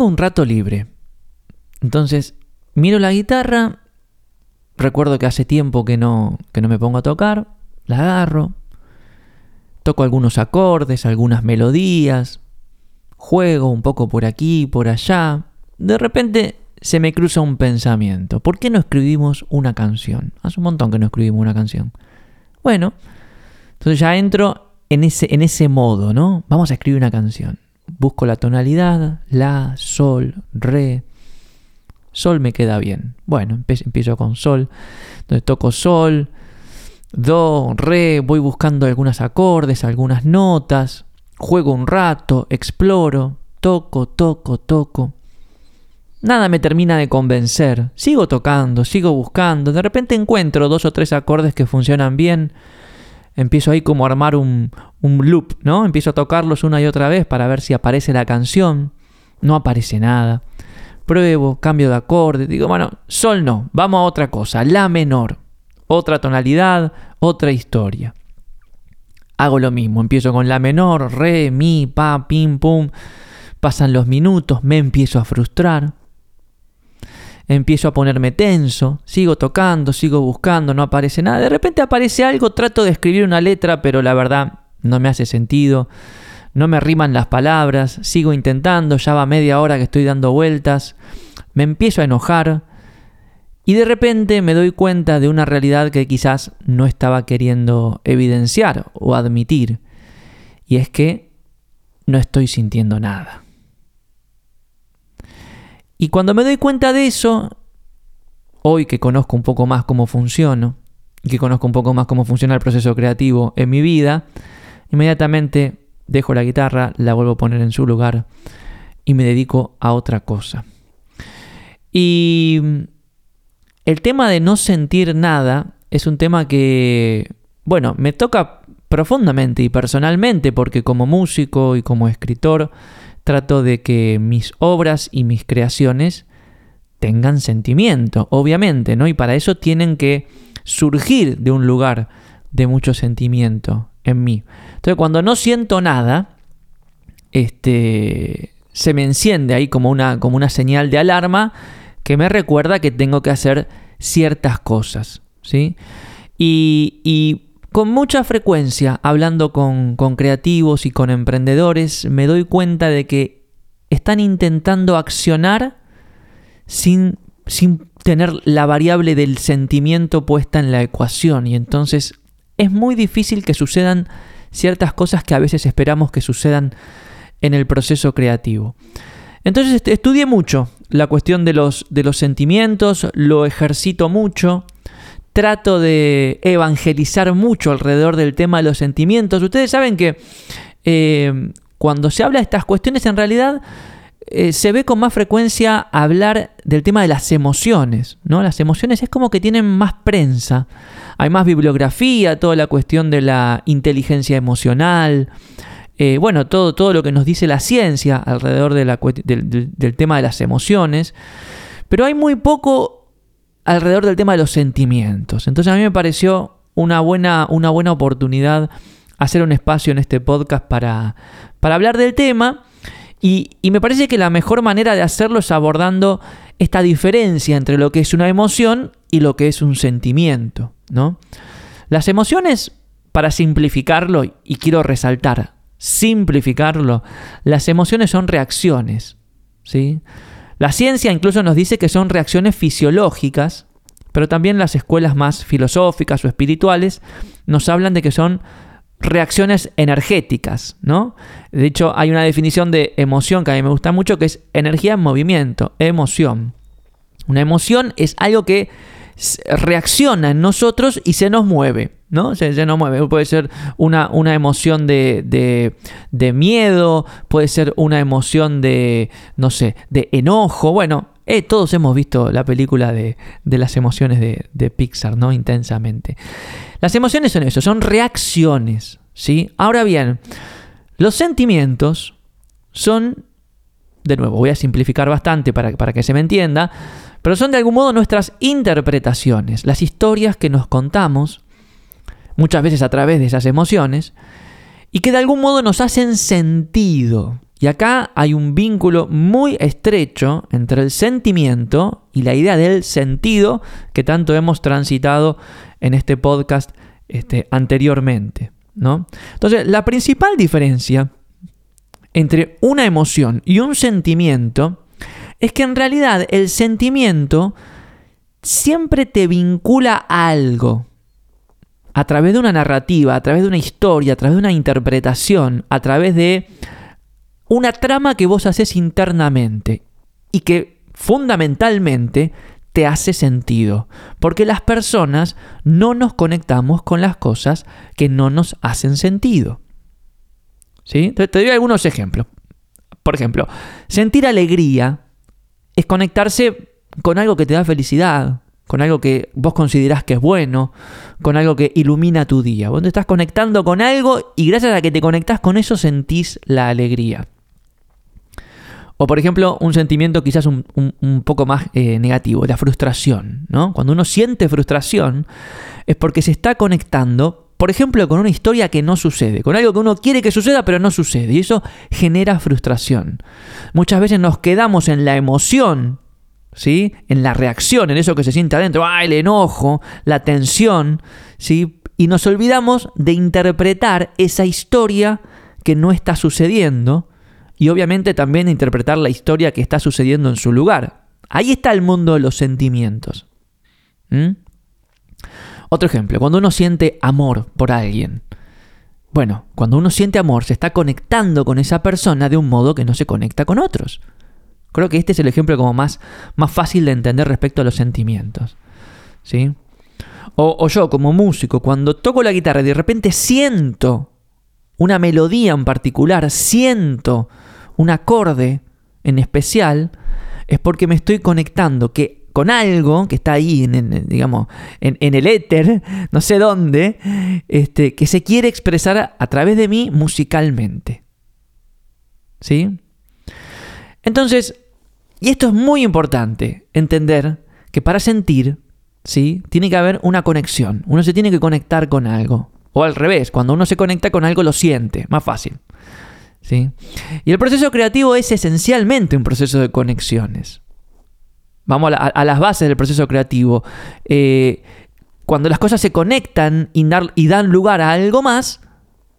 tengo un rato libre. Entonces, miro la guitarra, recuerdo que hace tiempo que no, que no me pongo a tocar, la agarro, toco algunos acordes, algunas melodías, juego un poco por aquí, por allá. De repente se me cruza un pensamiento. ¿Por qué no escribimos una canción? Hace un montón que no escribimos una canción. Bueno, entonces ya entro en ese, en ese modo, ¿no? Vamos a escribir una canción. Busco la tonalidad, la, sol, re. Sol me queda bien. Bueno, empiezo con sol. Entonces toco sol, do, re, voy buscando algunos acordes, algunas notas, juego un rato, exploro, toco, toco, toco. Nada me termina de convencer. Sigo tocando, sigo buscando. De repente encuentro dos o tres acordes que funcionan bien. Empiezo ahí como a armar un, un loop, ¿no? Empiezo a tocarlos una y otra vez para ver si aparece la canción. No aparece nada. Pruebo, cambio de acorde. Digo, bueno, sol no, vamos a otra cosa. La menor. Otra tonalidad, otra historia. Hago lo mismo, empiezo con la menor, re, mi, pa, pim, pum. Pasan los minutos, me empiezo a frustrar empiezo a ponerme tenso, sigo tocando, sigo buscando, no aparece nada. De repente aparece algo, trato de escribir una letra, pero la verdad no me hace sentido, no me riman las palabras, sigo intentando, ya va media hora que estoy dando vueltas, me empiezo a enojar y de repente me doy cuenta de una realidad que quizás no estaba queriendo evidenciar o admitir, y es que no estoy sintiendo nada. Y cuando me doy cuenta de eso, hoy que conozco un poco más cómo funciono, y que conozco un poco más cómo funciona el proceso creativo en mi vida, inmediatamente dejo la guitarra, la vuelvo a poner en su lugar y me dedico a otra cosa. Y el tema de no sentir nada es un tema que, bueno, me toca profundamente y personalmente porque como músico y como escritor trato de que mis obras y mis creaciones tengan sentimiento, obviamente, ¿no? Y para eso tienen que surgir de un lugar de mucho sentimiento en mí. Entonces, cuando no siento nada, este se me enciende ahí como una, como una señal de alarma que me recuerda que tengo que hacer ciertas cosas, ¿sí? Y, y con mucha frecuencia, hablando con, creativos y con emprendedores, me doy cuenta de que están intentando accionar sin, sin tener la variable del sentimiento puesta en la ecuación y entonces es muy difícil que sucedan ciertas cosas que a veces esperamos que sucedan en el proceso creativo. Entonces estudié mucho la cuestión de los, de los sentimientos, lo ejercito mucho, trato de evangelizar mucho alrededor del tema de los sentimientos. Ustedes saben que eh, cuando se habla de estas cuestiones, en realidad eh, se ve con más frecuencia hablar del tema de las emociones. ¿no? Las emociones es como que tienen más prensa. Hay más bibliografía, toda la cuestión de la inteligencia emocional. Eh, bueno, todo, todo lo que nos dice la ciencia alrededor de la, del tema de las emociones. Pero hay muy poco alrededor del tema de los sentimientos. Entonces a mí me pareció una buena, una buena oportunidad hacer un espacio en este podcast para, para hablar del tema. Y, y, me parece que la mejor manera de hacerlo es abordando esta diferencia entre lo que es una emoción y lo que es un sentimiento. ¿no? Las emociones, para simplificarlo, y quiero resaltar, simplificarlo, las emociones son reacciones. ¿sí? La ciencia incluso nos dice que son reacciones fisiológicas, pero también las escuelas más filosóficas o espirituales nos hablan de que son reacciones energéticas, ¿no? De hecho, hay una definición de emoción que a mí me gusta mucho que es energía en movimiento, emoción. Una emoción es algo que reacciona en nosotros y se nos mueve. ¿No? Se, nos mueve. Puede ser una, una emoción de, de, miedo, puede ser una emoción de, no sé, de enojo. Bueno, eh, todos hemos visto la película de, de las emociones de, de, Pixar, ¿no? Intensamente. Las emociones son eso, son reacciones, ¿sí? Ahora bien, los sentimientos son, de nuevo, voy a simplificar bastante para, para que se me entienda, pero son de algún modo nuestras interpretaciones, las historias que nos contamos, muchas veces a través de esas emociones, y que de algún modo nos hacen sentido. Y acá hay un vínculo muy estrecho entre el sentimiento y la idea del sentido que tanto hemos transitado en este podcast este, anteriormente. ¿no? Entonces, la principal diferencia entre una emoción y un sentimiento es que en realidad el sentimiento siempre te vincula a algo. A través de una narrativa, a través de una historia, a través de una interpretación, a través de una trama que vos haces internamente y que fundamentalmente te hace sentido. Porque las personas no nos conectamos con las cosas que no nos hacen sentido. ¿Sí? Te, doy algunos ejemplos. Por ejemplo, sentir alegría es conectarse con algo que te da felicidad, con algo que vos considerás que es bueno, con algo que ilumina tu día. Vos te estás conectando con algo y gracias a que te conectás con eso sentís la alegría. O por ejemplo, un sentimiento quizás un, poco más eh, negativo, la frustración. ¿no? Cuando uno siente frustración es porque se está conectando, por ejemplo, con una historia que no sucede, con algo que uno quiere que suceda pero no sucede. Y eso genera frustración. Muchas veces nos quedamos en la emoción, ¿sí? en la reacción, en eso que se siente adentro, ¡ah, el enojo, la tensión, ¿sí? y nos olvidamos de interpretar esa historia que no está sucediendo y obviamente también interpretar la historia que está sucediendo en su lugar. Ahí está el mundo de los sentimientos. Otro ejemplo, cuando uno siente amor por alguien. Bueno, cuando uno siente amor se está conectando con esa persona de un modo que no se conecta con otros. Creo que este es el ejemplo como más, más fácil de entender respecto a los sentimientos. ¿Sí? O, yo como músico, cuando toco la guitarra y de repente siento una melodía en particular, siento un acorde en especial, es porque me estoy conectando que con algo que está ahí, en, digamos, en, el éter, no sé dónde, este, que se quiere expresar a través de mí musicalmente. ¿Sí? Entonces, y esto es muy importante, entender que para sentir, ¿sí? Tiene que haber una conexión. Uno se tiene que conectar con algo. O al revés, cuando uno se conecta con algo lo siente, más fácil. Y el proceso creativo es esencialmente un proceso de conexiones. Vamos a, las bases del proceso creativo. Eh, cuando las cosas se conectan y dan lugar a algo más,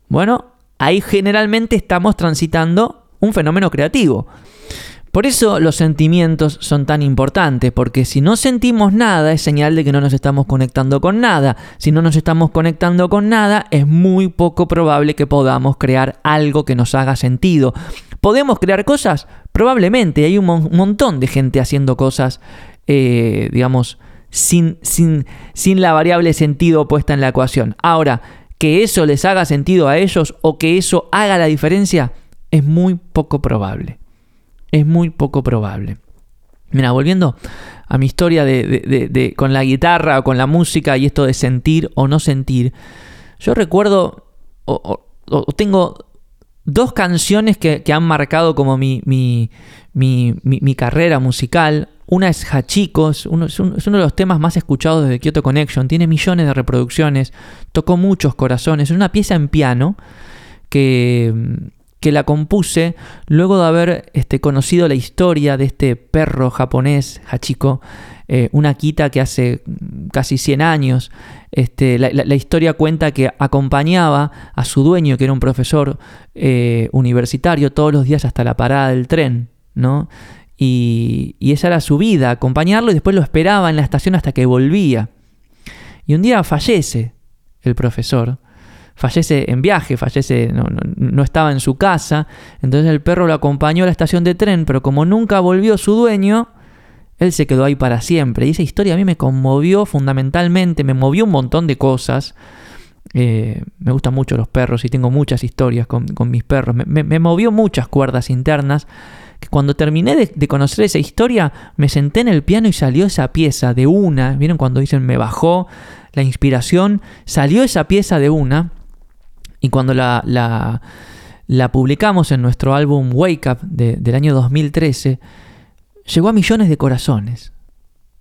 bueno, ahí generalmente estamos transitando un fenómeno creativo. Por eso los sentimientos son tan importantes, porque si no sentimos nada es señal de que no nos estamos conectando con nada. Si no nos estamos conectando con nada es muy poco probable que podamos crear algo que nos haga sentido. ¿Podemos crear cosas? Probablemente. Hay un, montón de gente haciendo cosas, eh, digamos, sin, la variable sentido puesta en la ecuación. Ahora, que eso les haga sentido a ellos o que eso haga la diferencia es muy poco probable es muy poco probable. Mira, volviendo a mi historia de, con la guitarra o con la música y esto de sentir o no sentir, yo recuerdo o, tengo dos canciones que, han marcado como mi, mi, mi, carrera musical. Una es Hachicos, uno, es, uno, de los temas más escuchados de Kyoto Connection, tiene millones de reproducciones, tocó muchos corazones, es una pieza en piano que que la compuse luego de haber este, conocido la historia de este perro japonés, Hachiko, eh, una quita que hace casi 100 años. Este, la, historia cuenta que acompañaba a su dueño, que era un profesor eh, universitario, todos los días hasta la parada del tren, ¿no? Y, y esa era su vida, acompañarlo y después lo esperaba en la estación hasta que volvía. Y un día fallece el profesor fallece en viaje, fallece, no, estaba en su casa, entonces el perro lo acompañó a la estación de tren, pero como nunca volvió su dueño, él se quedó ahí para siempre. Y esa historia a mí me conmovió fundamentalmente, me movió un montón de cosas. Eh, me gustan mucho los perros y tengo muchas historias con, mis perros. Me, movió muchas cuerdas internas. Que cuando terminé de, de, conocer esa historia, me senté en el piano y salió esa pieza de una. ¿Vieron cuando dicen me bajó la inspiración? Salió esa pieza de una. Y cuando la, publicamos en nuestro álbum Wake Up del año 2013, llegó a millones de corazones.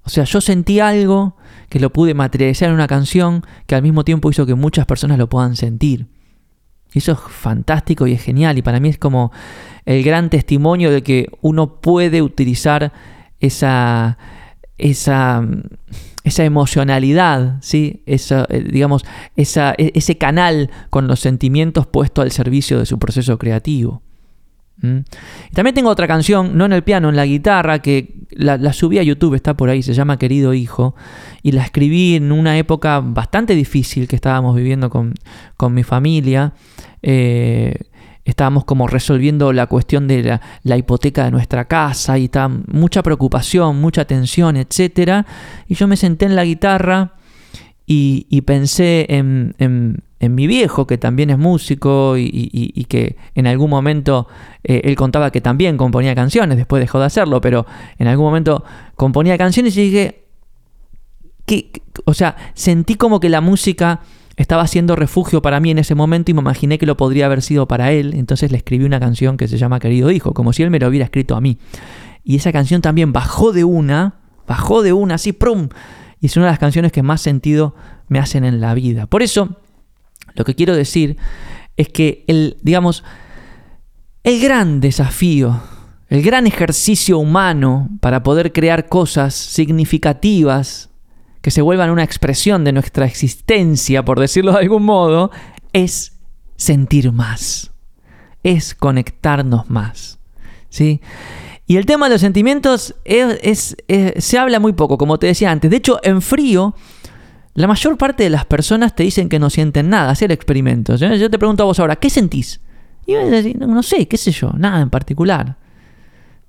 O sea, yo sentí algo que lo pude materializar en una canción que al mismo tiempo hizo que muchas personas lo puedan sentir. Y eso es fantástico y es genial. Y para mí es como el gran testimonio de que uno puede utilizar esa, esa, esa emocionalidad, ¿sí? esa, eh, digamos, esa, e, ese canal con los sentimientos puesto al servicio de su proceso creativo. Y también tengo otra canción, no en el piano, en la guitarra, que la, subí a YouTube, está por ahí, se llama Querido Hijo, y la escribí en una época bastante difícil que estábamos viviendo con, mi familia. Eh, estábamos como resolviendo la cuestión de la, hipoteca de nuestra casa y estaba mucha preocupación, mucha tensión, etc. Y yo me senté en la guitarra y, pensé en, en, mi viejo, que también es músico y, que en algún momento eh, él contaba que también componía canciones, después dejó de hacerlo, pero en algún momento componía canciones y dije, que, o sea, sentí como que la música estaba siendo refugio para mí en ese momento y me imaginé que lo podría haber sido para él, entonces le escribí una canción que se llama Querido Hijo, como si él me lo hubiera escrito a mí. Y esa canción también bajó de una, bajó de una, así, ¡prum! Y es una de las canciones que más sentido me hacen en la vida. Por eso, lo que quiero decir es que el, digamos, el gran desafío, el gran ejercicio humano para poder crear cosas significativas que se vuelvan una expresión de nuestra existencia, por decirlo de algún modo, es sentir más, es conectarnos más. ¿sí? Y el tema de los sentimientos es, se habla muy poco, como te decía antes. De hecho, en frío, la mayor parte de las personas te dicen que no sienten nada. Hacer experimentos. Yo te pregunto a vos ahora, ¿qué sentís? Y yo decir, no, no sé, qué sé yo, nada en particular.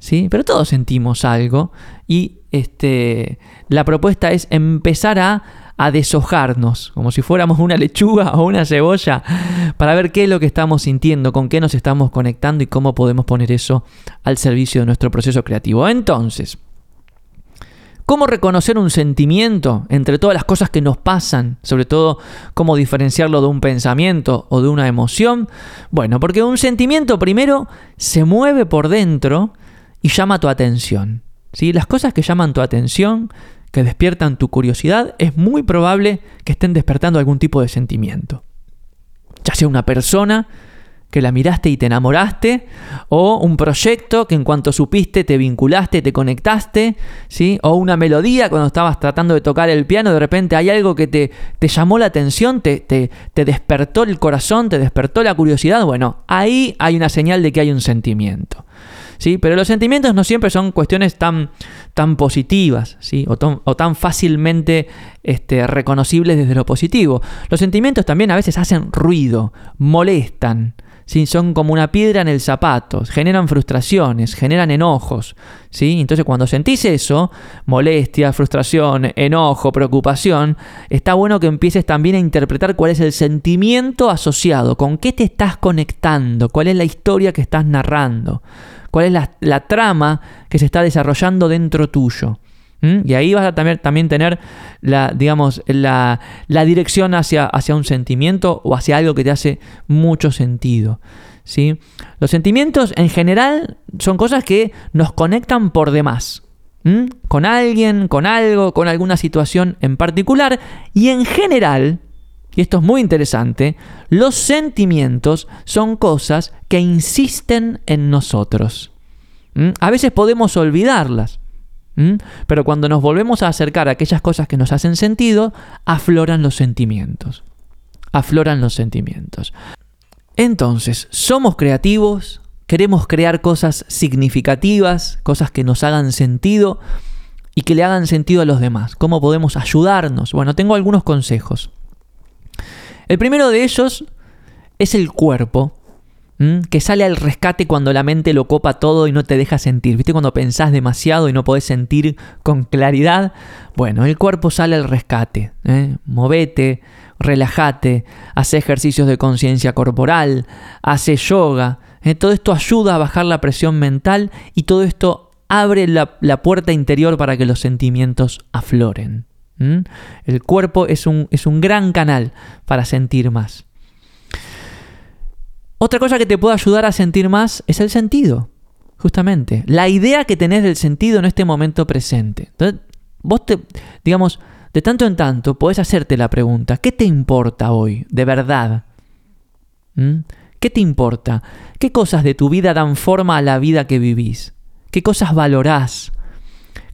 ¿Sí? Pero todos sentimos algo y este, la propuesta es empezar a, deshojarnos, como si fuéramos una lechuga o una cebolla, para ver qué es lo que estamos sintiendo, con qué nos estamos conectando y cómo podemos poner eso al servicio de nuestro proceso creativo. Entonces, ¿Cómo reconocer un sentimiento entre todas las cosas que nos pasan? Sobre todo, ¿cómo diferenciarlo de un pensamiento o de una emoción? Bueno, porque un sentimiento primero se mueve por dentro y llama tu atención. Las cosas que llaman tu atención, que despiertan tu curiosidad, es muy probable que estén despertando algún tipo de sentimiento. Ya sea una persona que la miraste y te enamoraste, o un proyecto que en cuanto supiste te vinculaste, te conectaste, ¿sí? o una melodía cuando estabas tratando de tocar el piano, de repente hay algo que te, te llamó la atención, te, te, te despertó el corazón, te despertó la curiosidad, bueno, ahí hay una señal de que hay un sentimiento. Pero los sentimientos no siempre son cuestiones tan, tan positivas, ¿sí? O, tan fácilmente este, reconocibles desde lo positivo. Los sentimientos también a veces hacen ruido, molestan, ¿sí? Son como una piedra en el zapato, generan frustraciones, generan enojos, ¿sí? Entonces cuando sentís eso, molestia, frustración, enojo, preocupación, está bueno que empieces también a interpretar cuál es el sentimiento asociado, con qué te estás conectando, cuál es la historia que estás narrando cuál es la, trama que se está desarrollando dentro tuyo. Y ahí vas a también, también tener la, digamos, la, dirección hacia, hacia, un sentimiento o hacia algo que te hace mucho sentido. ¿sí? Los sentimientos en general son cosas que nos conectan por demás. Con alguien, con algo, con alguna situación en particular. Y en general, y esto es muy interesante, los sentimientos son cosas que insisten en nosotros. ¿Mm? A veces podemos olvidarlas, ¿Mm? pero cuando nos volvemos a acercar a aquellas cosas que nos hacen sentido, afloran los sentimientos. Afloran los sentimientos. Entonces, somos creativos, queremos crear cosas significativas, cosas que nos hagan sentido y que le hagan sentido a los demás. ¿Cómo podemos ayudarnos? Bueno, tengo algunos consejos. El primero de ellos es el cuerpo, que sale al rescate cuando la mente lo copa todo y no te deja sentir. ¿Viste cuando pensás demasiado y no podés sentir con claridad? Bueno, el cuerpo sale al rescate. ¿eh? Movete, relájate, hace ejercicios de conciencia corporal, hace yoga. ¿eh? Todo esto ayuda a bajar la presión mental y todo esto abre la, la puerta interior para que los sentimientos afloren. El cuerpo es un, es un gran canal para sentir más. Otra cosa que te puede ayudar a sentir más es el sentido, justamente. La idea que tenés del sentido en este momento presente. Entonces, vos te, digamos, de tanto en tanto podés hacerte la pregunta, ¿qué te importa hoy, de verdad? ¿Qué te importa? ¿Qué cosas de tu vida dan forma a la vida que vivís? ¿Qué cosas valorás?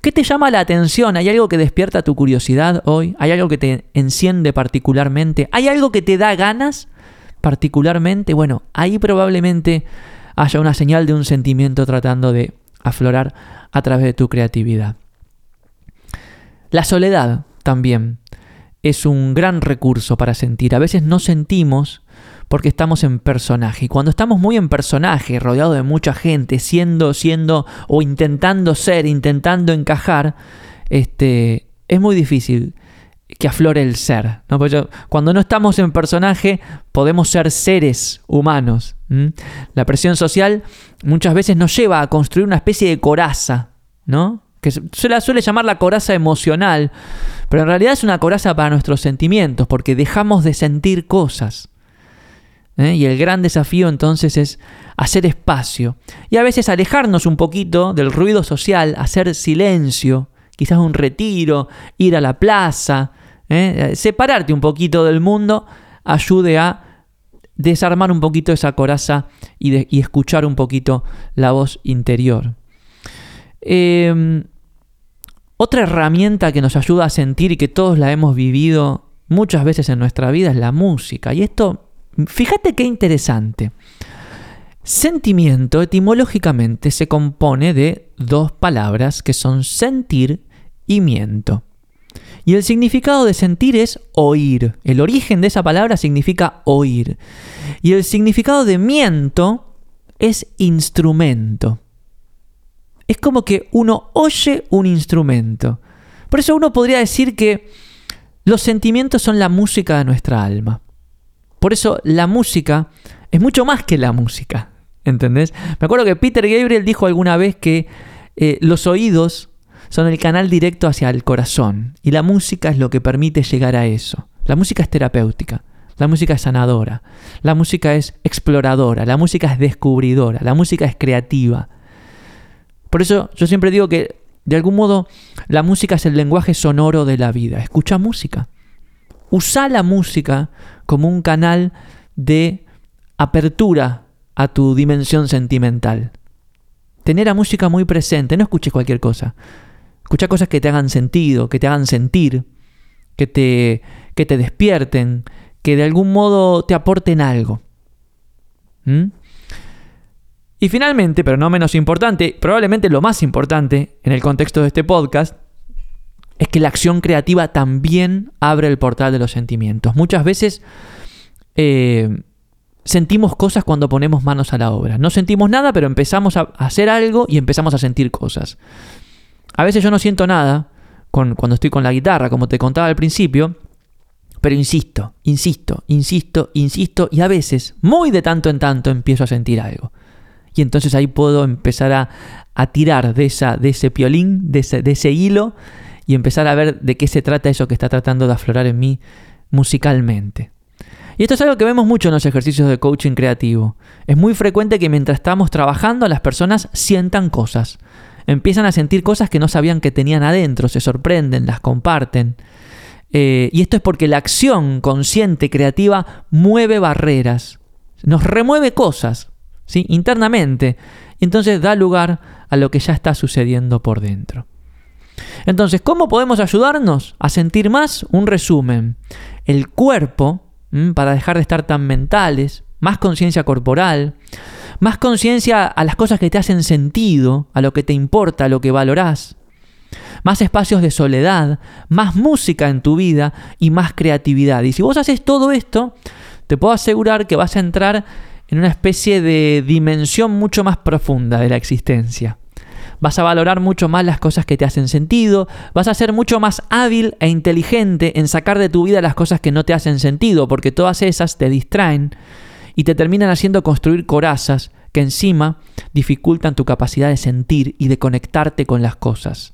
¿Qué te llama la atención? ¿Hay algo que despierta tu curiosidad hoy? ¿Hay algo que te enciende particularmente? ¿Hay algo que te da ganas particularmente? Bueno, ahí probablemente haya una señal de un sentimiento tratando de aflorar a través de tu creatividad. La soledad también es un gran recurso para sentir. A veces no sentimos porque estamos en personaje. Y cuando estamos muy en personaje, rodeado de mucha gente, siendo, siendo o intentando ser, intentando encajar, este, es muy difícil que aflore el ser. ¿no? cuando no estamos en personaje, podemos ser seres humanos. La presión social muchas veces nos lleva a construir una especie de coraza, ¿no? que se la suele llamar la coraza emocional, pero en realidad es una coraza para nuestros sentimientos, porque dejamos de sentir cosas. ¿Eh? Y el gran desafío entonces es hacer espacio y a veces alejarnos un poquito del ruido social, hacer silencio, quizás un retiro, ir a la plaza, ¿eh? separarte un poquito del mundo ayude a desarmar un poquito esa coraza y, escuchar un poquito la voz interior. Em, otra herramienta que nos ayuda a sentir y que todos la hemos vivido muchas veces en nuestra vida es la música. Y esto Fíjate qué interesante. Sentimiento etimológicamente se compone de dos palabras que son sentir y miento. Y el significado de sentir es oír. El origen de esa palabra significa oír. Y el significado de miento es instrumento. Es como que uno oye un instrumento. Por eso uno podría decir que los sentimientos son la música de nuestra alma. Por eso la música es mucho más que la música. ¿Entendés? Me acuerdo que Peter Gabriel dijo alguna vez que eh, los oídos son el canal directo hacia el corazón y la música es lo que permite llegar a eso. La música es terapéutica, la música es sanadora, la música es exploradora, la música es descubridora, la música es creativa. Por eso yo siempre digo que de algún modo la música es el lenguaje sonoro de la vida. Escucha música. Usa la música como un canal de apertura a tu dimensión sentimental. Tener la música muy presente, no escuches cualquier cosa. Escucha cosas que te hagan sentido, que te hagan sentir, que te, que te despierten, que de algún modo te aporten algo. ¿Mm? Y finalmente, pero no menos importante, probablemente lo más importante en el contexto de este podcast, es que la acción creativa también abre el portal de los sentimientos. Muchas veces eh, sentimos cosas cuando ponemos manos a la obra. No sentimos nada, pero empezamos a hacer algo y empezamos a sentir cosas. A veces yo no siento nada con, cuando estoy con la guitarra, como te contaba al principio, pero insisto, insisto, insisto, insisto, y a veces, muy de tanto en tanto, empiezo a sentir algo. Y entonces ahí puedo empezar a, tirar de, esa, de ese piolín, de ese hilo, y empezar a ver de qué se trata eso que está tratando de aflorar en mí musicalmente. Y esto es algo que vemos mucho en los ejercicios de coaching creativo. Es muy frecuente que mientras estamos trabajando las personas sientan cosas. Empiezan a sentir cosas que no sabían que tenían adentro, se sorprenden, las comparten. Eh, y esto es porque la acción consciente, creativa, mueve barreras, nos remueve cosas ¿sí? internamente. Y entonces da lugar a lo que ya está sucediendo por dentro. Entonces, ¿cómo podemos ayudarnos a sentir más? Un resumen. El cuerpo, para dejar de estar tan mentales, más conciencia corporal, más conciencia a las cosas que te hacen sentido, a lo que te importa, a lo que valorás, más espacios de soledad, más música en tu vida y más creatividad. Y si vos haces todo esto, te puedo asegurar que vas a entrar en una especie de dimensión mucho más profunda de la existencia vas a valorar mucho más las cosas que te hacen sentido, vas a ser mucho más hábil e inteligente en sacar de tu vida las cosas que no te hacen sentido, porque todas esas te distraen y te terminan haciendo construir corazas que encima dificultan tu capacidad de sentir y de conectarte con las cosas.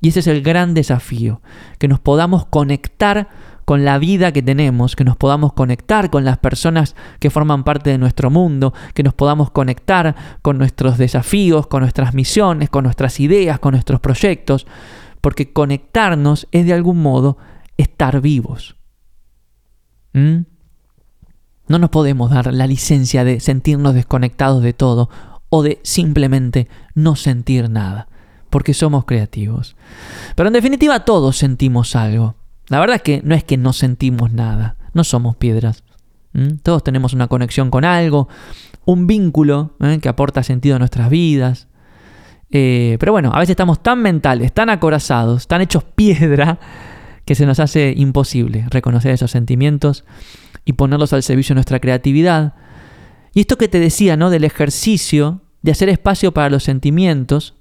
Y ese es el gran desafío, que nos podamos conectar con la vida que tenemos, que nos podamos conectar con las personas que forman parte de nuestro mundo, que nos podamos conectar con nuestros desafíos, con nuestras misiones, con nuestras ideas, con nuestros proyectos, porque conectarnos es de algún modo estar vivos. ¿Mm? No nos podemos dar la licencia de sentirnos desconectados de todo o de simplemente no sentir nada, porque somos creativos. Pero en definitiva todos sentimos algo. La verdad es que no es que no sentimos nada, no somos piedras. Todos tenemos una conexión con algo, un vínculo ¿eh? que aporta sentido a nuestras vidas. Eh, pero bueno, a veces estamos tan mentales, tan acorazados, tan hechos piedra, que se nos hace imposible reconocer esos sentimientos y ponerlos al servicio de nuestra creatividad. Y esto que te decía, ¿no? Del ejercicio, de hacer espacio para los sentimientos,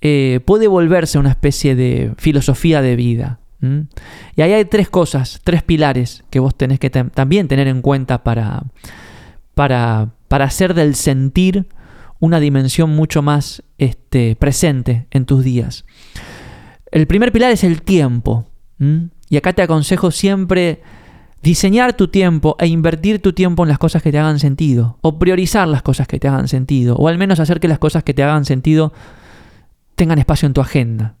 eh, puede volverse una especie de filosofía de vida. Y ahí hay tres cosas, tres pilares que vos tenés que también tener en cuenta para, para, para hacer del sentir una dimensión mucho más este, presente en tus días. El primer pilar es el tiempo. Y acá te aconsejo siempre diseñar tu tiempo e invertir tu tiempo en las cosas que te hagan sentido. O priorizar las cosas que te hagan sentido. O al menos hacer que las cosas que te hagan sentido tengan espacio en tu agenda.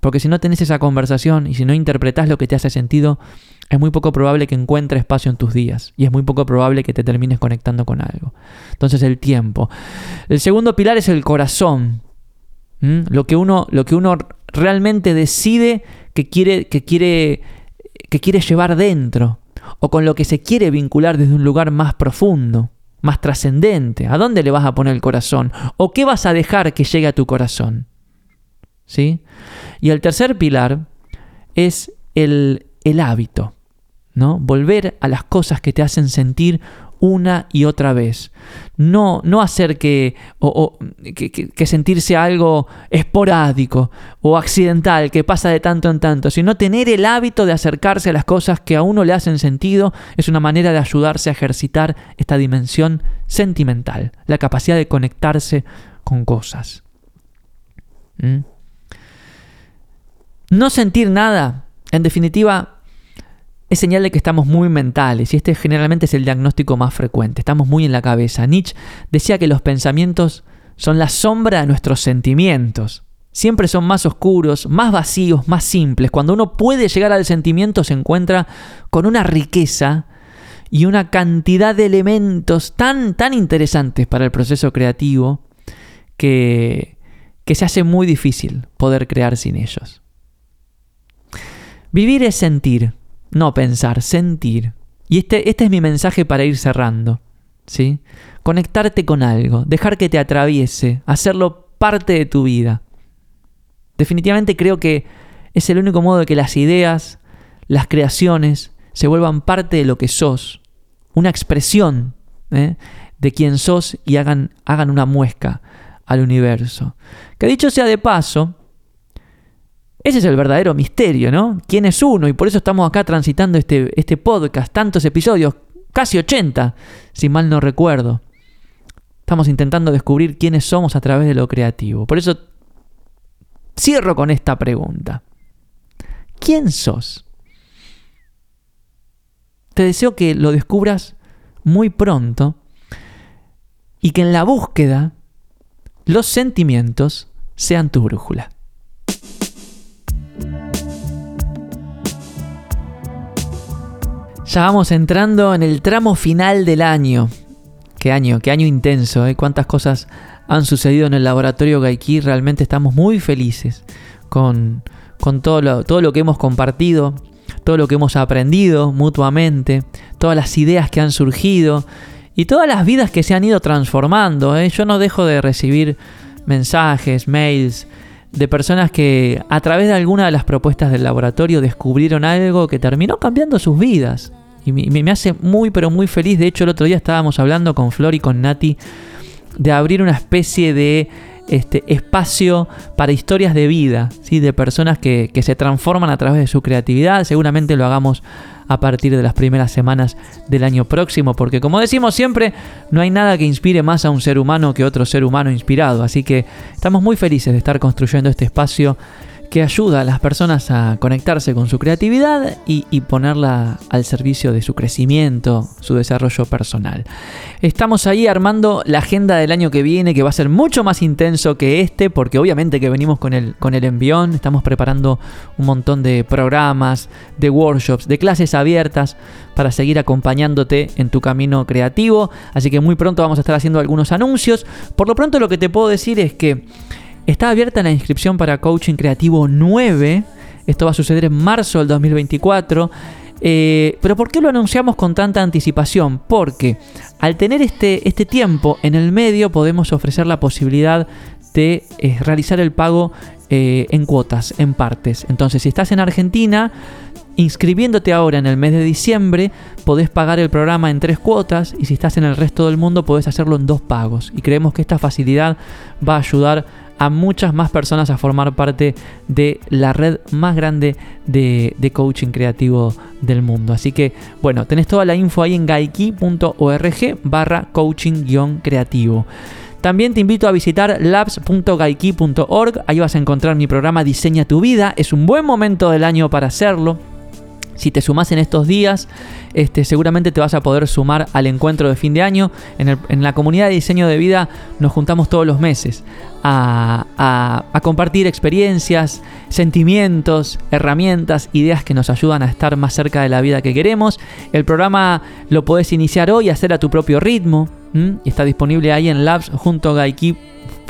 Porque si no tenés esa conversación y si no interpretás lo que te hace sentido, es muy poco probable que encuentre espacio en tus días y es muy poco probable que te termines conectando con algo. Entonces el tiempo. El segundo pilar es el corazón. Lo, que uno, lo que uno realmente decide que quiere, que, quiere, que quiere llevar dentro o con lo que se quiere vincular desde un lugar más profundo, más trascendente. ¿A dónde le vas a poner el corazón? ¿O qué vas a dejar que llegue a tu corazón? ¿Sí? Y el tercer pilar es el, el hábito, ¿no? Volver a las cosas que te hacen sentir una y otra vez. No, no hacer que, o, que, que, sentirse algo esporádico o accidental, que pasa de tanto en tanto, sino tener el hábito de acercarse a las cosas que a uno le hacen sentido, es una manera de ayudarse a ejercitar esta dimensión sentimental, la capacidad de conectarse con cosas. ¿Mm? No sentir nada, en definitiva, es señal de que estamos muy mentales y este generalmente es el diagnóstico más frecuente. Estamos muy en la cabeza. Nietzsche decía que los pensamientos son la sombra de nuestros sentimientos. Siempre son más oscuros, más vacíos, más simples. Cuando uno puede llegar al sentimiento se encuentra con una riqueza y una cantidad de elementos tan, tan interesantes para el proceso creativo que, que se hace muy difícil poder crear sin ellos. Vivir es sentir, no pensar, sentir. Y este, este es mi mensaje para ir cerrando. ¿sí? Conectarte con algo, dejar que te atraviese, hacerlo parte de tu vida. Definitivamente creo que es el único modo de que las ideas, las creaciones, se vuelvan parte de lo que sos, una expresión ¿eh? de quién sos y hagan, hagan una muesca al universo. Que dicho sea de paso, ese es el verdadero misterio, ¿no? ¿Quién es uno? Y por eso estamos acá transitando este, este podcast, tantos episodios, casi 80, si mal no recuerdo. Estamos intentando descubrir quiénes somos a través de lo creativo. Por eso cierro con esta pregunta. ¿Quién sos? Te deseo que lo descubras muy pronto y que en la búsqueda los sentimientos sean tu brújula. Ya vamos entrando en el tramo final del año. Qué año, qué año intenso, ¿eh? Cuántas cosas han sucedido en el laboratorio Gaiki. Realmente estamos muy felices con, con todo, lo, todo lo que hemos compartido, todo lo que hemos aprendido mutuamente, todas las ideas que han surgido y todas las vidas que se han ido transformando. ¿eh? Yo no dejo de recibir mensajes, mails de personas que a través de alguna de las propuestas del laboratorio descubrieron algo que terminó cambiando sus vidas. Y me, hace muy, pero muy feliz. De hecho, el otro día estábamos hablando con Flor y con Nati de abrir una especie de este, espacio para historias de vida, ¿sí? de personas que, que se transforman a través de su creatividad. Seguramente lo hagamos a partir de las primeras semanas del año próximo, porque como decimos siempre, no hay nada que inspire más a un ser humano que otro ser humano inspirado. Así que estamos muy felices de estar construyendo este espacio que ayuda a las personas a conectarse con su creatividad y, ponerla al servicio de su crecimiento, su desarrollo personal. Estamos ahí armando la agenda del año que viene, que va a ser mucho más intenso que este, porque obviamente que venimos con el, con el envión, estamos preparando un montón de programas, de workshops, de clases abiertas para seguir acompañándote en tu camino creativo. Así que muy pronto vamos a estar haciendo algunos anuncios. Por lo pronto lo que te puedo decir es que Está abierta la inscripción para Coaching Creativo 9. Esto va a suceder en marzo del 2024. Eh, pero ¿por qué lo anunciamos con tanta anticipación? Porque al tener este, este tiempo en el medio podemos ofrecer la posibilidad de eh, realizar el pago eh, en cuotas, en partes. Entonces, si estás en Argentina, inscribiéndote ahora en el mes de diciembre, podés pagar el programa en tres cuotas y si estás en el resto del mundo, podés hacerlo en dos pagos. Y creemos que esta facilidad va a ayudar a muchas más personas a formar parte de la red más grande de, coaching creativo del mundo. Así que, bueno, tenés toda la info ahí en gaiki.org barra coaching-creativo. También te invito a visitar labs.gaiki.org. Ahí vas a encontrar mi programa Diseña tu vida. Es un buen momento del año para hacerlo. Si te sumas en estos días, este, seguramente te vas a poder sumar al encuentro de fin de año. En, la comunidad de diseño de vida nos juntamos todos los meses a, compartir experiencias, sentimientos, herramientas, ideas que nos ayudan a estar más cerca de la vida que queremos. El programa lo puedes iniciar hoy, hacer a tu propio ritmo. Está disponible ahí en Labs junto a Gaiki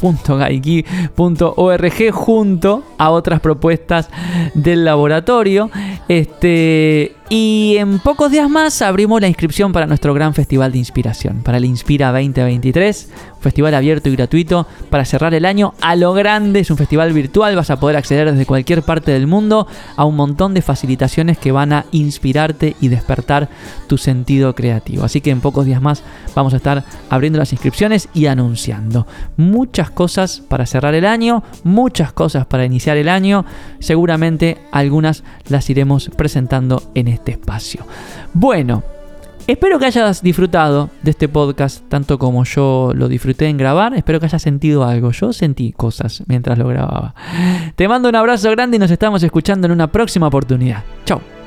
www.gaiki.org junto a otras propuestas del laboratorio. Este, y en pocos días más abrimos la inscripción para nuestro gran festival de inspiración, para el Inspira 2023, un festival abierto y gratuito para cerrar el año a lo grande. Es un festival virtual, vas a poder acceder desde cualquier parte del mundo a un montón de facilitaciones que van a inspirarte y despertar tu sentido creativo. Así que en pocos días más vamos a estar abriendo las inscripciones y anunciando muchas cosas para cerrar el año, muchas cosas para iniciar el año. Seguramente algunas las iremos presentando en este este espacio. Bueno, espero que hayas disfrutado de este podcast tanto como yo lo disfruté en grabar. Espero que hayas sentido algo. Yo sentí cosas mientras lo grababa. Te mando un abrazo grande y nos estamos escuchando en una próxima oportunidad. Chao.